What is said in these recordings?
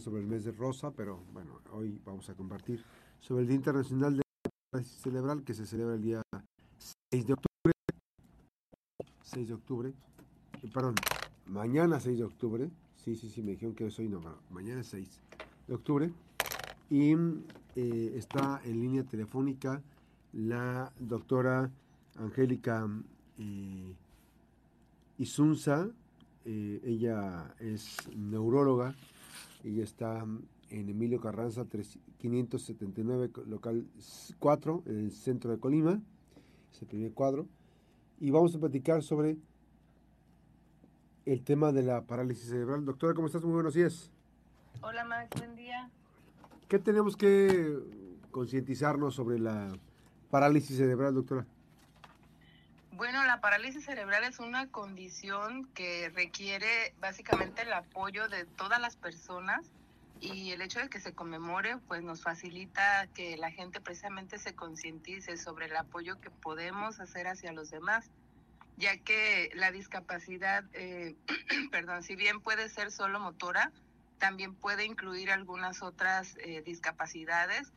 sobre el mes de rosa, pero bueno, hoy vamos a compartir sobre el Día Internacional de Parálisis Cerebral que se celebra el día 6 de octubre. 6 de octubre, eh, perdón, mañana 6 de octubre. Sí, sí, sí, me dijeron que hoy no, mañana es 6 de octubre. Y eh, está en línea telefónica la doctora Angélica eh, Isunza. Eh, ella es neuróloga ella está en Emilio Carranza 579, local 4, en el centro de Colima. Es el primer cuadro. Y vamos a platicar sobre el tema de la parálisis cerebral. Doctora, ¿cómo estás? Muy buenos días. Hola, Max. Buen día. ¿Qué tenemos que concientizarnos sobre la parálisis cerebral, doctora? Bueno, la parálisis cerebral es una condición que requiere básicamente el apoyo de todas las personas y el hecho de que se conmemore pues nos facilita que la gente precisamente se concientice sobre el apoyo que podemos hacer hacia los demás, ya que la discapacidad, eh, perdón, si bien puede ser solo motora, también puede incluir algunas otras eh, discapacidades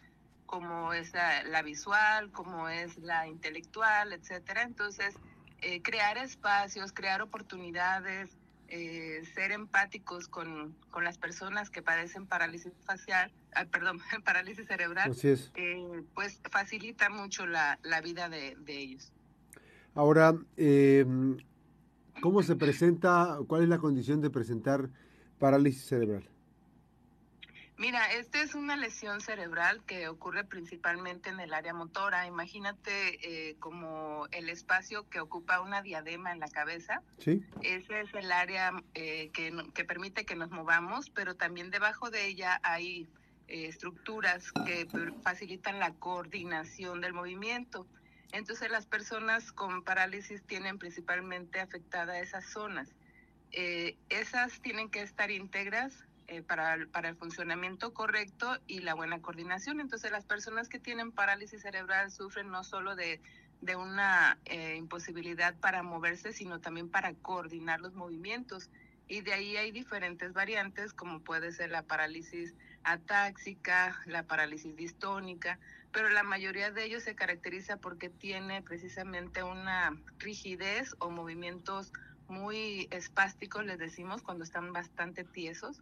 como es la, visual, como es la intelectual, etcétera. Entonces, eh, crear espacios, crear oportunidades, eh, ser empáticos con, con, las personas que padecen parálisis facial, ah, perdón, parálisis cerebral, eh, pues facilita mucho la, la vida de, de, ellos. Ahora, em, ¿cómo se presenta, cuál es la condición de presentar parálisis cerebral? Mira, esta es una lesión cerebral que ocurre principalmente en el área motora. Imagínate eh, como el espacio que ocupa una diadema en la cabeza. Sí. Ese es el área eh, que, que, permite que nos movamos, pero también debajo de ella hay eh, estructuras que facilitan la coordinación del movimiento. Entonces las personas con parálisis tienen principalmente afectada esas zonas. esas tienen que estar íntegras eh, para, para el funcionamiento correcto y la buena coordinación. Entonces las personas que tienen parálisis cerebral sufren no solo de, de una eh, imposibilidad para moverse, sino también para coordinar los movimientos. Y de ahí hay diferentes variantes, como puede ser la parálisis atáxica, la parálisis distónica, pero la mayoría de ellos se caracteriza porque tiene precisamente una rigidez o movimientos muy espásticos, les decimos, cuando están bastante tiesos,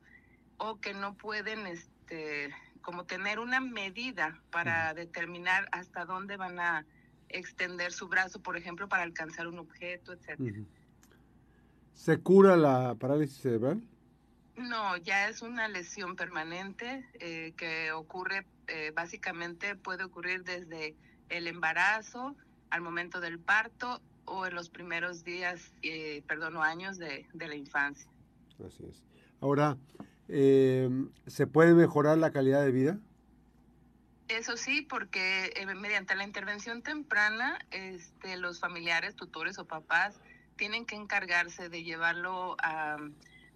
o que no pueden este como tener una medida para determinar hasta dónde van a extender su brazo, por ejemplo, para alcanzar un objeto, etcétera. ¿Se cura la parálisis cerebral? No, ya es una lesión permanente eh, que ocurre, eh, básicamente puede ocurrir desde el embarazo al momento del parto o en los primeros días, eh, perdón, o años de, de la infancia. Así es. Ahora, eh, ¿se puede mejorar la calidad de vida? Eso sí, porque eh, mediante la intervención temprana, este, los familiares, tutores o papás tienen que encargarse de llevarlo a,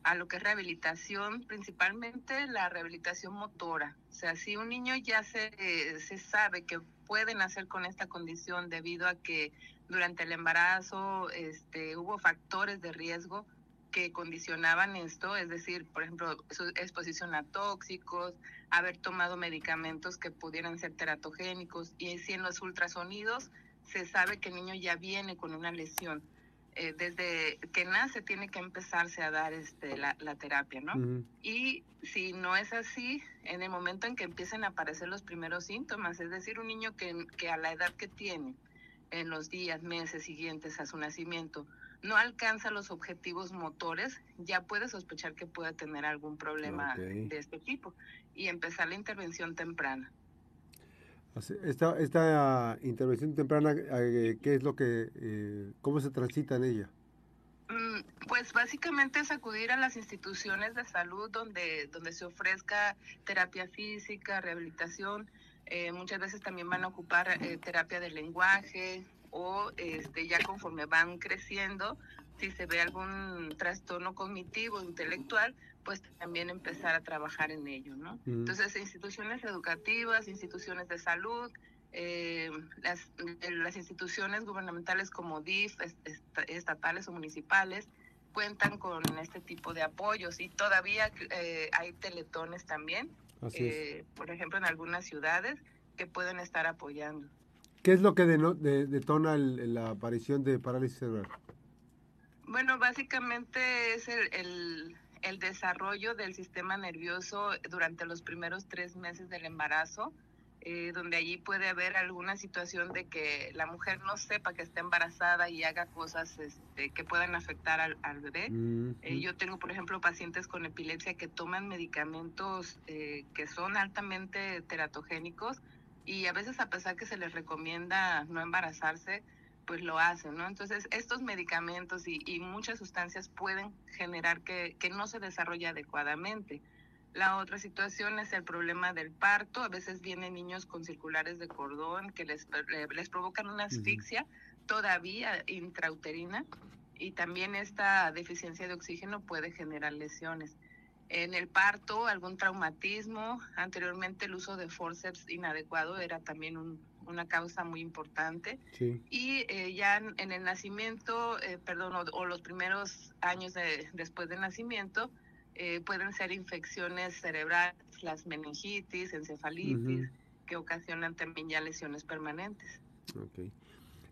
a lo que es rehabilitación, principalmente la rehabilitación motora. O sea, si un niño ya se, se sabe que puede nacer con esta condición debido a que durante el embarazo este, hubo factores de riesgo, que condicionaban esto, es decir, por ejemplo, su exposición a tóxicos, haber tomado medicamentos que pudieran ser teratogénicos y si en los ultrasonidos se sabe que el niño ya viene con una lesión. Eh, desde que nace tiene que empezarse a dar este, la, terapia, ¿no? Y si no es así, en el momento en que empiecen a aparecer los primeros síntomas, es decir, un niño que, que a la edad que tiene, en los días, meses siguientes a su nacimiento, no alcanza los objetivos motores, ya puede sospechar que pueda tener algún problema de este tipo y empezar la intervención temprana. Esta, esta intervención temprana, eh, ¿qué es lo que, eh, cómo se transita en ella? Mm, pues básicamente es acudir a las instituciones de salud donde, donde se ofrezca terapia física, rehabilitación. Eh, muchas veces también van a ocupar terapia del lenguaje, o este, ya conforme van creciendo, si se ve algún trastorno cognitivo, intelectual, pues también empezar a trabajar en ello, ¿no? Mm. Entonces, instituciones educativas, instituciones de salud, eh, las, las instituciones gubernamentales como DIF, estatales o municipales, cuentan con este tipo de apoyos y todavía eh, hay teletones también, eh, por ejemplo, en algunas ciudades que pueden estar apoyando. ¿Qué es lo que detona la aparición de parálisis cerebral? Bueno, básicamente es el, el, desarrollo del sistema nervioso durante los primeros tres meses del embarazo, eh, donde allí puede haber alguna situación de que la mujer no sepa que está embarazada y haga cosas este, que puedan afectar al, bebé. Eh, yo tengo, por ejemplo, pacientes con epilepsia que toman medicamentos eh, que son altamente teratogénicos y a veces a pesar que se les recomienda no embarazarse, pues lo hacen, ¿no? Entonces, estos medicamentos y, muchas sustancias pueden generar que, que, no se desarrolle adecuadamente. La otra situación es el problema del parto. A veces vienen niños con circulares de cordón que les, les provocan una asfixia todavía intrauterina y también esta deficiencia de oxígeno puede generar lesiones en el parto, algún traumatismo. Anteriormente el uso de forceps inadecuado era también una causa muy importante. Y eh, ya en, el nacimiento, eh, perdón, o, los primeros años después del nacimiento, eh, pueden ser infecciones cerebrales, las meningitis, encefalitis, que ocasionan también ya lesiones permanentes.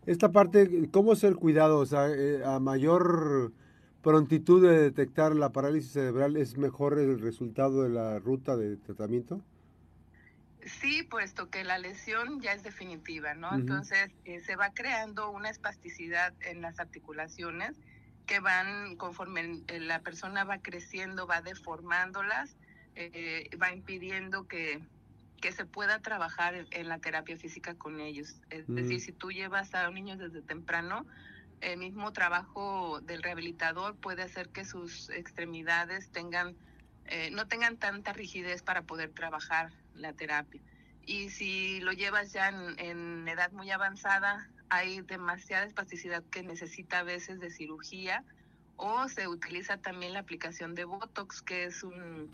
Esta parte, ¿cómo es el cuidado? O sea, a mayor prontitud de detectar la parálisis cerebral es mejor el resultado de la ruta de tratamiento? Sí, puesto que la lesión ya es definitiva, ¿no? Entonces eh, se va creando una espasticidad en las articulaciones que van conforme la persona va creciendo, va deformándolas, eh, va impidiendo que, que se pueda trabajar en, la terapia física con ellos. Es decir, si tú llevas a un niño desde temprano, el mismo trabajo del rehabilitador puede hacer que sus extremidades tengan, eh, no tengan tanta rigidez para poder trabajar la terapia. Y si lo llevas ya en, edad muy avanzada, hay demasiada espasticidad que necesita a veces de cirugía o se utiliza también la aplicación de Botox, que es un,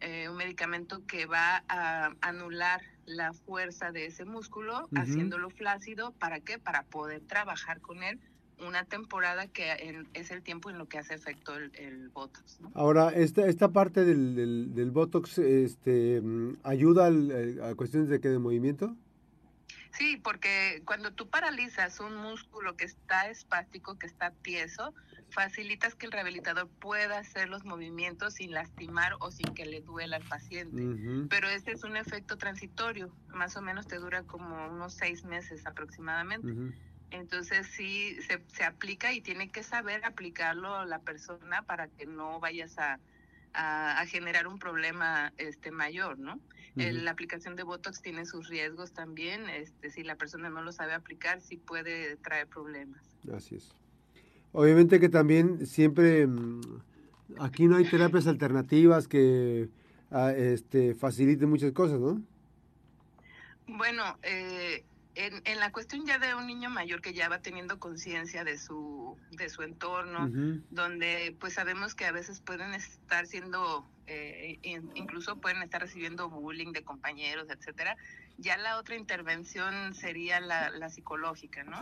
eh, un medicamento que va a anular la fuerza de ese músculo, haciéndolo flácido. ¿Para qué? Para poder trabajar con él una temporada que es el tiempo en lo que hace efecto el, Botox. Ahora, esta, esta parte del, del, Botox este, ayuda a cuestiones de, qué, de movimiento. Sí, porque cuando tú paralizas un músculo que está espástico, que está tieso, facilitas que el rehabilitador pueda hacer los movimientos sin lastimar o sin que le duela al paciente. Pero este es un efecto transitorio, más o menos te dura como unos seis meses aproximadamente. Entonces sí se, se, aplica y tiene que saber aplicarlo la persona para que no vayas a, a, generar un problema este mayor, ¿no? la aplicación de Botox tiene sus riesgos también. Este, si la persona no lo sabe aplicar, sí puede traer problemas. Así es. Obviamente que también siempre mm, aquí no hay terapias alternativas que ah, este, faciliten muchas cosas, ¿no? Bueno, eh, en, en, la cuestión ya de un niño mayor que ya va teniendo conciencia de su, de su entorno, donde pues sabemos que a veces pueden estar siendo, eh, incluso pueden estar recibiendo bullying de compañeros, etcétera, ya la otra intervención sería la, la psicológica, ¿no?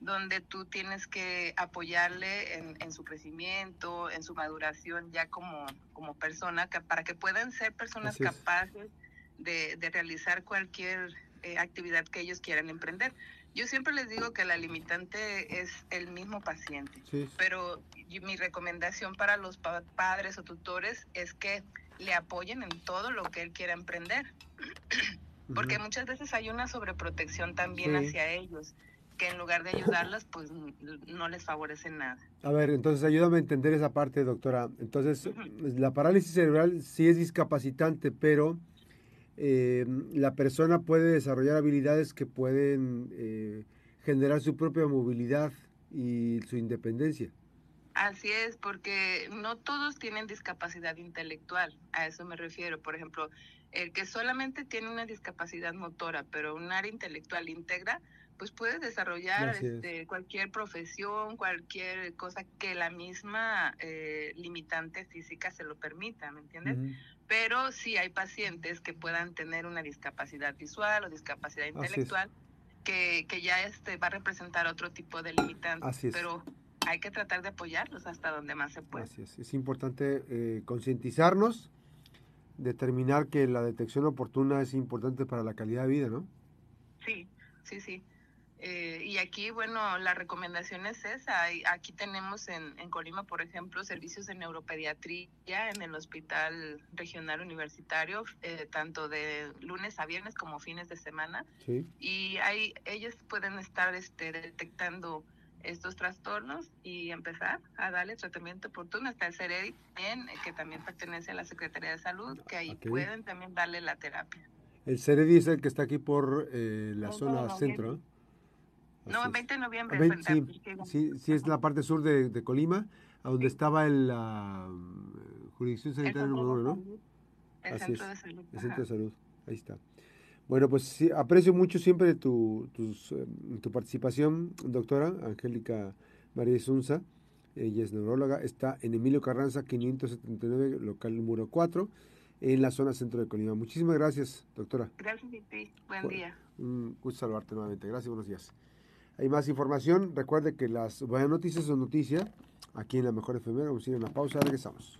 Donde tú tienes que apoyarle en, en, su crecimiento, en su maduración ya como, como persona, para que puedan ser personas capaces de, de realizar cualquier eh, actividad que ellos quieran emprender. Yo siempre les digo que la limitante es el mismo paciente, pero mi recomendación para los padres o tutores es que le apoyen en todo lo que él quiera emprender, porque muchas veces hay una sobreprotección también hacia ellos que en lugar de ayudarlas, pues no les favorece nada. A ver, entonces ayúdame a entender esa parte, doctora. Entonces, la parálisis cerebral sí es discapacitante, pero eh, la persona puede desarrollar habilidades que pueden eh, generar su propia movilidad y su independencia. Así es, porque no todos tienen discapacidad intelectual, a eso me refiero. Por ejemplo, el que solamente tiene una discapacidad motora, pero un área intelectual íntegra, pues puede desarrollar este, cualquier profesión, cualquier cosa que la misma eh, limitante física se lo permita, ¿me entiendes? Pero sí hay pacientes que puedan tener una discapacidad visual o discapacidad intelectual que, que, ya este va a representar otro tipo de limitantes. Pero hay que tratar de apoyarlos hasta donde más se pueda. Así es, es importante eh, concientizarnos, determinar que la detección oportuna es importante para la calidad de vida, ¿no? Sí, sí, sí. Eh, y aquí, bueno, la recomendación es esa. Aquí tenemos en, en Colima, por ejemplo, servicios de neuropediatría en el Hospital Regional Universitario, eh, tanto de lunes a viernes como fines de semana. Sí. Y ahí ellos pueden estar este, detectando estos trastornos y empezar a darle tratamiento oportuno. Está el CEREDI también, eh, que también pertenece a la Secretaría de Salud, que ahí pueden también darle la terapia. El CEREDI es el que está aquí por eh, la No, zona no, no, centro, ¿no? El es. 20 de noviembre. Sí, sí, sí, es la parte sur de, de Colima, a donde estaba el, la jurisdicción sanitaria número uno, ¿no? El Así centro es, de salud. El centro de salud, ahí está. Bueno, pues sí, aprecio mucho siempre tu, tus, eh, tu participación, doctora Angélica María Isunza. Ella es neuróloga, está en Emilio Carranza 579, local número 4, en la zona centro de Colima. Muchísimas gracias, doctora. Gracias a ti. Buen Bueno. día. Un gusto saludarte nuevamente. Gracias, buenos días. Hay más información. Recuerde que las buenas noticias son noticias. Aquí en la Mejor FM, vamos a ir a una pausa. Regresamos.